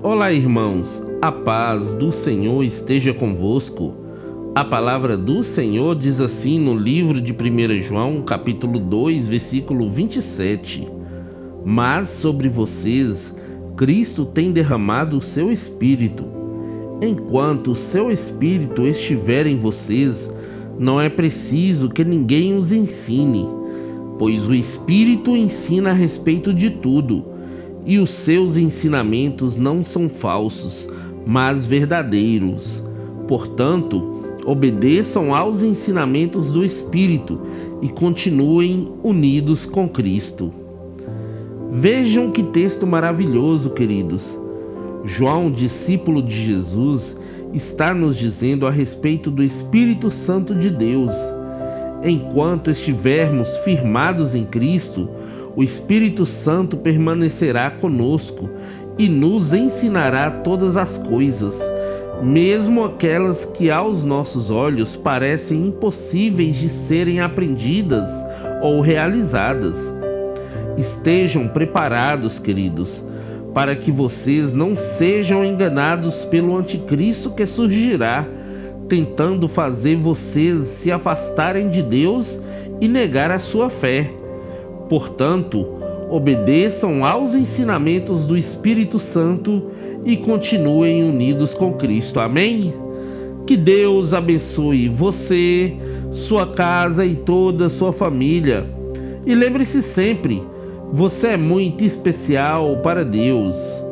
Olá, irmãos, a paz do Senhor esteja convosco. A palavra do Senhor diz assim no livro de 1 João, capítulo 2, versículo 27. Mas sobre vocês, Cristo tem derramado o seu Espírito. Enquanto o seu Espírito estiver em vocês, não é preciso que ninguém os ensine, pois o Espírito ensina a respeito de tudo e os seus ensinamentos não são falsos, mas verdadeiros. Portanto, obedeçam aos ensinamentos do Espírito e continuem unidos com Cristo. Vejam que texto maravilhoso, queridos. João, discípulo de Jesus, está nos dizendo a respeito do Espírito Santo de Deus. Enquanto estivermos firmados em Cristo, o Espírito Santo permanecerá conosco e nos ensinará todas as coisas, mesmo aquelas que aos nossos olhos parecem impossíveis de serem aprendidas ou realizadas. Estejam preparados, queridos, para que vocês não sejam enganados pelo anticristo que surgirá, tentando fazer vocês se afastarem de Deus e negar a sua fé. Portanto, obedeçam aos ensinamentos do Espírito Santo e continuem unidos com Cristo. Amém? Que Deus abençoe você, sua casa e toda a sua família. E lembre-se sempre, você é muito especial para Deus.